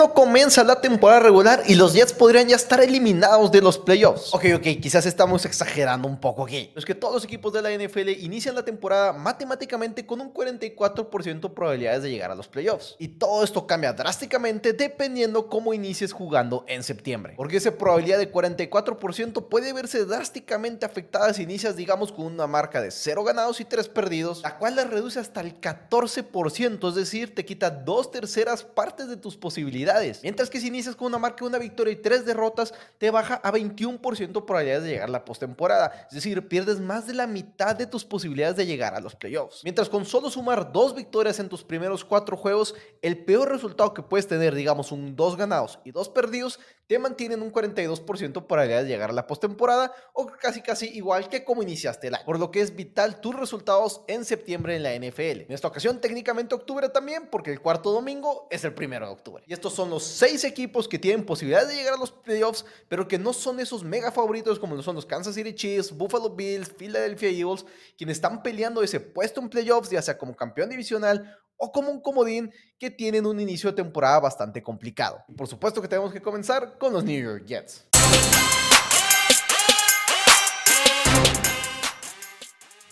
no comienza la temporada regular y los Jets podrían ya estar eliminados de los playoffs. Ok, ok, quizás estamos exagerando un poco aquí. Es que todos los equipos de la NFL inician la temporada matemáticamente con un 44% de probabilidades de llegar a los playoffs. Y todo esto cambia drásticamente dependiendo cómo inicies jugando en septiembre. Porque esa probabilidad de 44% puede verse drásticamente afectada si inicias, digamos, con una marca de 0 ganados y 3 perdidos, la cual la reduce hasta el 14%, es decir, te quita dos terceras partes de tus posibilidades. Mientras que si inicias con una marca de una victoria y 3 derrotas, te baja a 21% probabilidades de llegar a la postemporada. Es decir, pierdes más de la mitad de tus posibilidades de llegar a los playoffs. Mientras con solo sumar dos victorias en tus primeros cuatro juegos, el peor resultado que puedes tener, digamos un 2 ganados y 2 perdidos, te mantienen un 42% probabilidades de llegar a la postemporada o casi casi igual que como iniciaste el año. Por lo que es vital tus resultados en septiembre en la NFL. En esta ocasión técnicamente octubre también porque el cuarto domingo es el primero de octubre. Y estos son los seis equipos que tienen posibilidades de llegar a los playoffs, pero que no son esos mega favoritos como lo son los Kansas City Chiefs, Buffalo Bills, Philadelphia Eagles, quienes están peleando ese puesto en playoffs, ya sea como campeón divisional o como un comodín que tienen un inicio de temporada bastante complicado. Por supuesto que tenemos que comenzar con los New York Jets.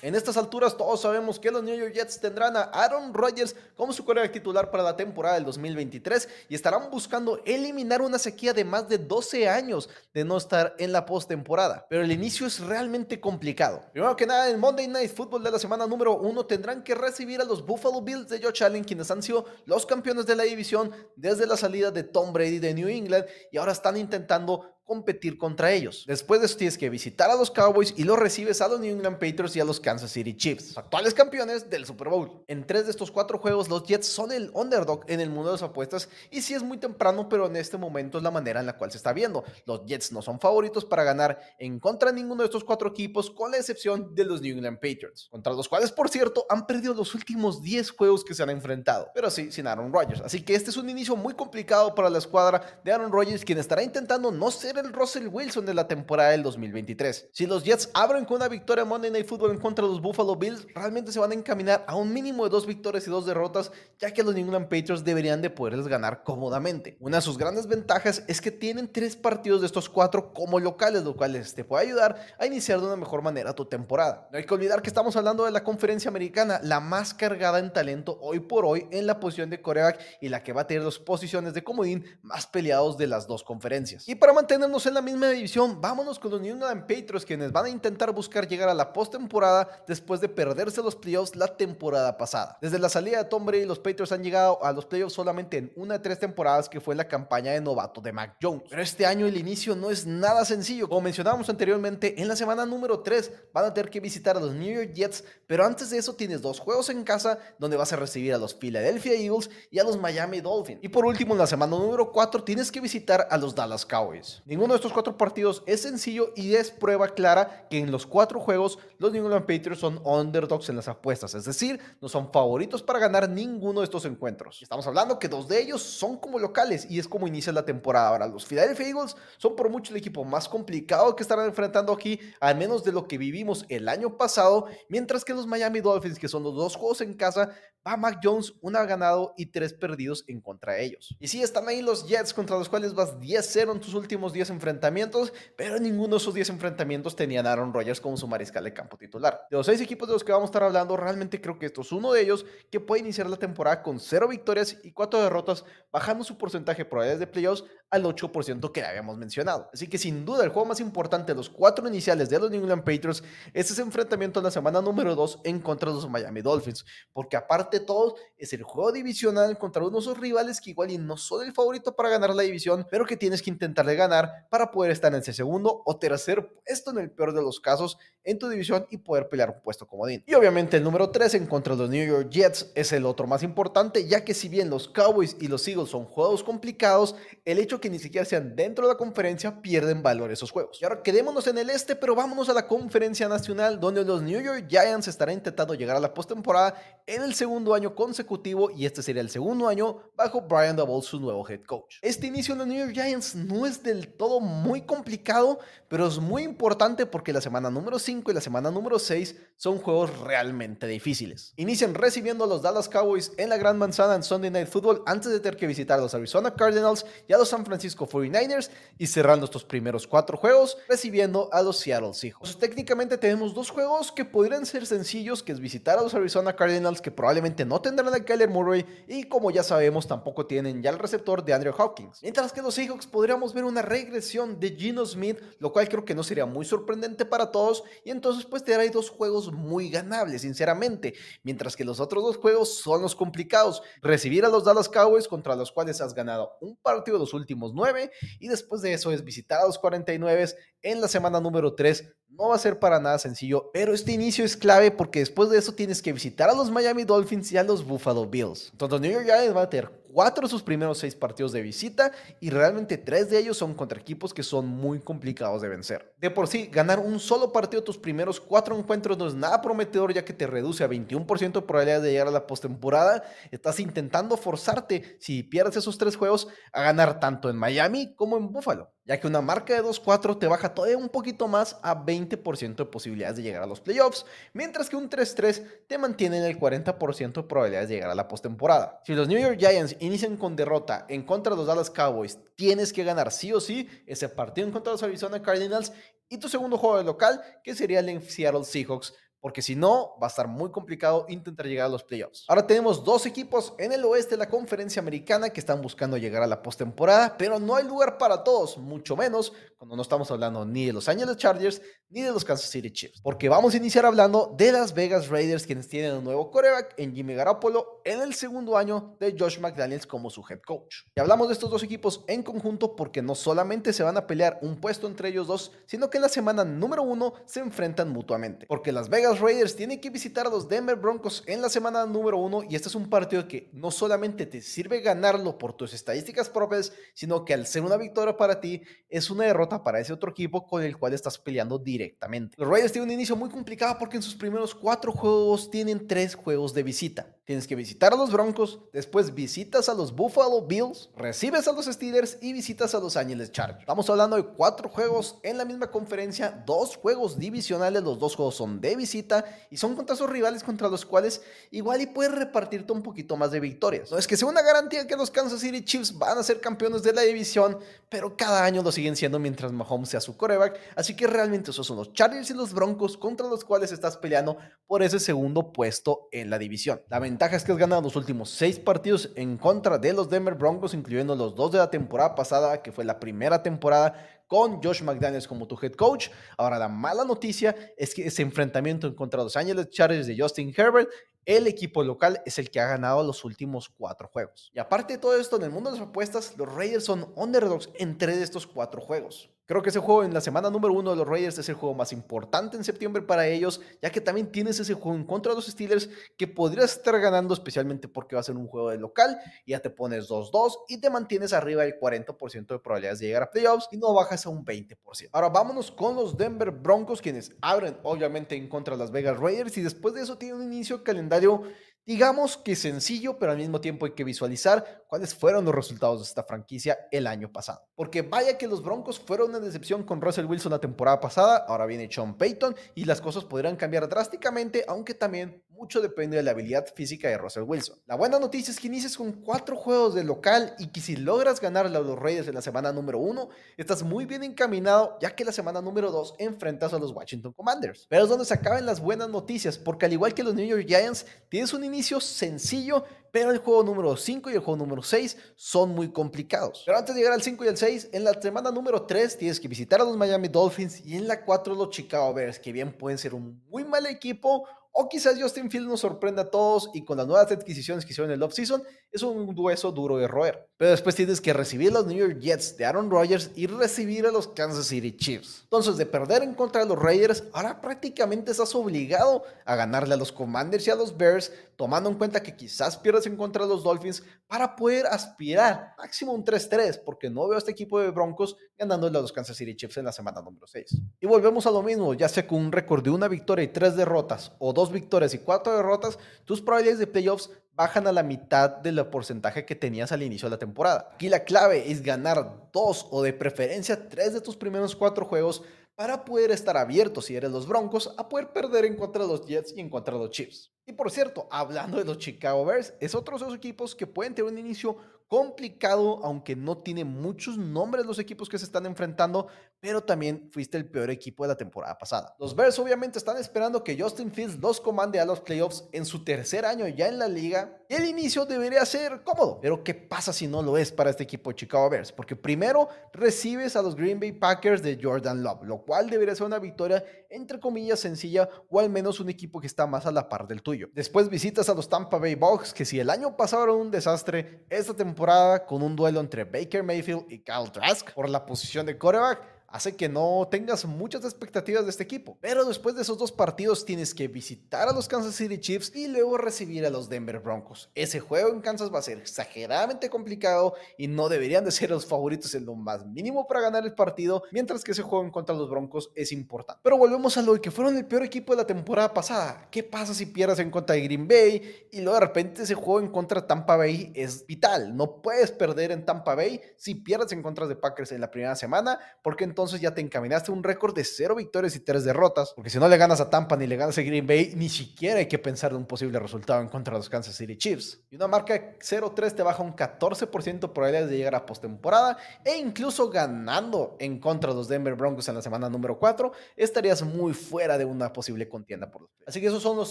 En estas alturas todos sabemos que los New York Jets tendrán a Aaron Rodgers como su coreback titular para la temporada del 2023 y estarán buscando eliminar una sequía de más de 12 años de no estar en la postemporada. Pero el inicio es realmente complicado. Primero que nada, en Monday Night Football de la semana número 1 tendrán que recibir a los Buffalo Bills de Josh Allen, quienes han sido los campeones de la división desde la salida de Tom Brady de New England y ahora están intentando competir contra ellos. Después de eso tienes que visitar a los Cowboys y los recibes a los New England Patriots y a los Kansas City Chiefs, actuales campeones del Super Bowl. En tres de estos cuatro juegos los Jets son el underdog en el mundo de las apuestas y sí es muy temprano, pero en este momento es la manera en la cual se está viendo. Los Jets no son favoritos para ganar en contra de ninguno de estos cuatro equipos, con la excepción de los New England Patriots, contra los cuales, por cierto, han perdido los últimos 10 juegos que se han enfrentado, pero sí sin Aaron Rodgers. Así que este es un inicio muy complicado para la escuadra de Aaron Rodgers, quien estará intentando no ser el Russell Wilson de la temporada del 2023. Si los Jets abren con una victoria Monday Night Football en contra de los Buffalo Bills, realmente se van a encaminar a un mínimo de dos victorias y dos derrotas, ya que los New England Patriots deberían de poderles ganar cómodamente. Una de sus grandes ventajas es que tienen tres partidos de estos cuatro como locales, lo cual te puede ayudar a iniciar de una mejor manera tu temporada. No hay que olvidar que estamos hablando de la conferencia americana, la más cargada en talento hoy por hoy en la posición de coreback y la que va a tener dos posiciones de comodín más peleados de las dos conferencias. Y para en la misma división, vámonos con los New England Patriots, quienes van a intentar buscar llegar a la postemporada después de perderse los playoffs la temporada pasada. Desde la salida de Tom Brady, los Patriots han llegado a los playoffs solamente en una de tres temporadas, que fue la campaña de novato de Mac Jones. Pero este año el inicio no es nada sencillo. Como mencionábamos anteriormente, en la semana número 3 van a tener que visitar a los New York Jets, pero antes de eso tienes dos juegos en casa donde vas a recibir a los Philadelphia Eagles y a los Miami Dolphins. Y por último, en la semana número 4 tienes que visitar a los Dallas Cowboys. Ninguno de estos cuatro partidos es sencillo y es prueba clara que en los cuatro juegos los New England Patriots son underdogs en las apuestas, es decir, no son favoritos para ganar ninguno de estos encuentros. Estamos hablando que dos de ellos son como locales y es como inicia la temporada. Ahora, los Philadelphia Eagles son por mucho el equipo más complicado que estarán enfrentando aquí, al menos de lo que vivimos el año pasado, mientras que los Miami Dolphins, que son los dos juegos en casa, va Mac Jones, una ganado y tres perdidos en contra de ellos. Y sí, están ahí los Jets contra los cuales vas 10-0 en tus últimos 10 enfrentamientos, pero ninguno de esos 10 enfrentamientos tenían a Aaron Rodgers como su mariscal de campo titular. De los 6 equipos de los que vamos a estar hablando, realmente creo que esto es uno de ellos que puede iniciar la temporada con 0 victorias y 4 derrotas, bajando su porcentaje de probabilidades de playoffs al 8% que habíamos mencionado. Así que sin duda el juego más importante de los cuatro iniciales de los New England Patriots es ese enfrentamiento en la semana número 2 en contra de los Miami Dolphins, porque aparte de todo es el juego divisional contra unos de esos rivales que igual y no son el favorito para ganar la división, pero que tienes que intentar de ganar para poder estar en ese segundo o tercer puesto en el peor de los casos en tu división y poder pelear un puesto comodín. Y obviamente el número 3 en contra de los New York Jets es el otro más importante, ya que si bien los Cowboys y los Eagles son juegos complicados, el hecho que ni siquiera sean dentro de la conferencia pierden valor esos juegos. Y ahora quedémonos en el este, pero vámonos a la conferencia nacional donde los New York Giants estarán intentando llegar a la postemporada en el segundo año consecutivo y este sería el segundo año bajo Brian Double, su nuevo head coach. Este inicio de los New York Giants no es del todo muy complicado, pero es muy importante porque la semana número 5 y la semana número 6 son juegos realmente difíciles. Inician recibiendo a los Dallas Cowboys en la Gran Manzana en Sunday Night Football antes de tener que visitar a los Arizona Cardinals y a los San Francisco 49ers y cerrando estos primeros cuatro juegos recibiendo a los Seattle Seahawks. técnicamente tenemos dos juegos que podrían ser sencillos, que es visitar a los Arizona Cardinals que probablemente no tendrán a Kyler Murray y como ya sabemos tampoco tienen ya el receptor de Andrew Hawkins. Mientras que los Seahawks podríamos ver una regresión de Gino Smith, lo cual creo que no sería muy sorprendente para todos y entonces pues te dará dos juegos muy ganables, sinceramente, mientras que los otros dos juegos son los complicados. Recibir a los Dallas Cowboys contra los cuales has ganado un partido de los últimos nueve y después de eso es visitar a los 49 en la semana número 3. No va a ser para nada sencillo, pero este inicio es clave porque después de eso tienes que visitar a los Miami Dolphins y a los Buffalo Bills. Entonces New York Giants va a tener cuatro de sus primeros seis partidos de visita y realmente tres de ellos son contra equipos que son muy complicados de vencer. De por sí, ganar un solo partido de tus primeros cuatro encuentros no es nada prometedor ya que te reduce a 21% de probabilidades de llegar a la postemporada. Estás intentando forzarte, si pierdes esos tres juegos, a ganar tanto en Miami como en Buffalo, ya que una marca de 2-4 te baja todavía un poquito más a 20% de posibilidades de llegar a los playoffs, mientras que un 3-3 te mantiene en el 40% de probabilidades de llegar a la postemporada. Si los New York Giants inician con derrota en contra de los Dallas Cowboys, tienes que ganar sí o sí ese partido en contra de los Arizona Cardinals y tu segundo juego de local, que sería el Seattle Seahawks porque si no, va a estar muy complicado intentar llegar a los playoffs. Ahora tenemos dos equipos en el oeste de la conferencia americana que están buscando llegar a la postemporada, pero no hay lugar para todos, mucho menos cuando no estamos hablando ni de los Angeles Chargers ni de los Kansas City Chiefs. Porque vamos a iniciar hablando de las Vegas Raiders, quienes tienen un nuevo coreback en Jimmy Garoppolo en el segundo año de Josh McDaniels como su head coach. Y hablamos de estos dos equipos en conjunto porque no solamente se van a pelear un puesto entre ellos dos, sino que en la semana número uno se enfrentan mutuamente. Porque las Vegas Raiders tienen que visitar a los Denver Broncos en la semana número uno y este es un partido que no solamente te sirve ganarlo por tus estadísticas propias, sino que al ser una victoria para ti es una derrota para ese otro equipo con el cual estás peleando directamente. Los Raiders tienen un inicio muy complicado porque en sus primeros cuatro juegos tienen tres juegos de visita. Tienes que visitar a los Broncos, después visitas a los Buffalo Bills, recibes a los Steelers y visitas a los Angeles Chargers. Estamos hablando de cuatro juegos en la misma conferencia, dos juegos divisionales, los dos juegos son de visita y son contra esos rivales contra los cuales igual y puedes repartirte un poquito más de victorias. No es que sea una garantía que los Kansas City Chiefs van a ser campeones de la división, pero cada año lo siguen siendo mientras Mahomes sea su coreback, así que realmente esos son los Chargers y los Broncos contra los cuales estás peleando por ese segundo puesto en la división. La ventaja es que has ganado los últimos seis partidos en contra de los Denver Broncos, incluyendo los dos de la temporada pasada, que fue la primera temporada con Josh McDaniels como tu head coach. Ahora, la mala noticia es que ese enfrentamiento en contra los Angeles Chargers de Justin Herbert el equipo local es el que ha ganado los últimos cuatro juegos. Y aparte de todo esto, en el mundo de las apuestas, los Raiders son underdogs en tres de estos cuatro juegos. Creo que ese juego en la semana número uno de los Raiders es el juego más importante en septiembre para ellos, ya que también tienes ese juego en contra de los Steelers que podrías estar ganando, especialmente porque va a ser un juego de local, y ya te pones 2-2 y te mantienes arriba del 40% de probabilidades de llegar a playoffs y no bajas a un 20%. Ahora vámonos con los Denver Broncos, quienes abren obviamente en contra de las Vegas Raiders y después de eso tienen un inicio calendario Digamos que sencillo, pero al mismo tiempo hay que visualizar cuáles fueron los resultados de esta franquicia el año pasado. Porque vaya que los Broncos fueron una decepción con Russell Wilson la temporada pasada, ahora viene Sean Payton y las cosas podrían cambiar drásticamente, aunque también mucho depende de la habilidad física de Russell Wilson. La buena noticia es que inicies con cuatro juegos de local y que si logras ganar a los Raiders en la semana número uno, estás muy bien encaminado, ya que la semana número dos enfrentas a los Washington Commanders. Pero es donde se acaban las buenas noticias, porque al igual que los New York Giants, tienes un inicio sencillo, pero el juego número 5 y el juego número 6 son muy complicados. Pero antes de llegar al 5 y al 6, en la semana número 3 tienes que visitar a los Miami Dolphins y en la 4 los Chicago Bears, que bien pueden ser un muy mal equipo O quizás Justin Fields nos sorprenda a todos y con las nuevas adquisiciones que hicieron en el offseason es un hueso duro de roer. Pero después tienes que recibir los New York Jets de Aaron Rodgers y recibir a los Kansas City Chiefs. Entonces, de perder en contra de los Raiders, ahora prácticamente estás obligado a ganarle a los Commanders y a los Bears, tomando en cuenta que quizás pierdas en contra de los Dolphins para poder aspirar máximo un 3-3, porque no veo a este equipo de Broncos ganándole a los Kansas City Chiefs en la semana número 6. Y volvemos a lo mismo, ya sea con un récord de una victoria y tres derrotas, o dos victorias y cuatro derrotas, tus probabilidades de playoffs bajan a la mitad del porcentaje que tenías al inicio de la temporada. Aquí la clave es ganar dos o de preferencia tres de tus primeros cuatro juegos para poder estar abierto si eres los Broncos a poder perder en contra de los Jets y en contra de los Chiefs. Y por cierto, hablando de los Chicago Bears, es otro de esos equipos que pueden tener un inicio complicado, aunque no tiene muchos nombres los equipos que se están enfrentando, pero también fuiste el peor equipo de la temporada pasada. Los Bears obviamente están esperando que Justin Fields los comande a los playoffs en su tercer año ya en la liga y el inicio debería ser cómodo. Pero ¿qué pasa si no lo es para este equipo de Chicago Bears? Porque primero recibes a los Green Bay Packers de Jordan Love, lo cual debería ser una victoria entre comillas sencilla o al menos un equipo que está más a la par del tuyo. Después visitas a los Tampa Bay Bucks que si el año pasado era un desastre, esta temporada con un duelo entre Baker Mayfield y Kyle Trask por la posición de quarterback hace que no tengas muchas expectativas de este equipo. Pero después de esos dos partidos tienes que visitar a los Kansas City Chiefs y luego recibir a los Denver Broncos. Ese juego en Kansas va a ser exageradamente complicado y no deberían de ser los favoritos en lo más mínimo para ganar el partido, mientras que ese juego en contra de los Broncos es importante. Pero volvemos a lo que fueron el peor equipo de la temporada pasada. ¿Qué pasa si pierdes en contra de Green Bay y luego de repente ese juego en contra de Tampa Bay es vital? No puedes perder en Tampa Bay si pierdes en contra de Packers en la primera semana, porque entonces entonces ya te encaminaste a un récord de cero victorias y tres derrotas, porque si no le ganas a Tampa ni le ganas a Green Bay, ni siquiera hay que pensar en un posible resultado en contra de los Kansas City Chiefs. Y una marca 0-3 te baja un 14% probabilidades de llegar a postemporada e incluso ganando en contra de los Denver Broncos en la semana número 4, estarías muy fuera de una posible contienda por los. Así que esos son los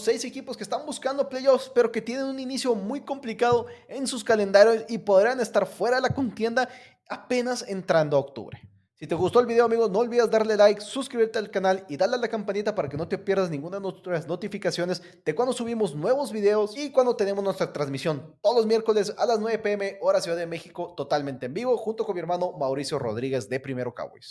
seis equipos que están buscando playoffs, pero que tienen un inicio muy complicado en sus calendarios y podrán estar fuera de la contienda apenas entrando a octubre. Si te gustó el video, amigos, no olvides darle like, suscribirte al canal y darle a la campanita para que no te pierdas ninguna de nuestras notificaciones de cuando subimos nuevos videos y cuando tenemos nuestra transmisión todos los miércoles a las 9 pm hora Ciudad de México totalmente en vivo junto con mi hermano Mauricio Rodríguez de Primero Cowboys.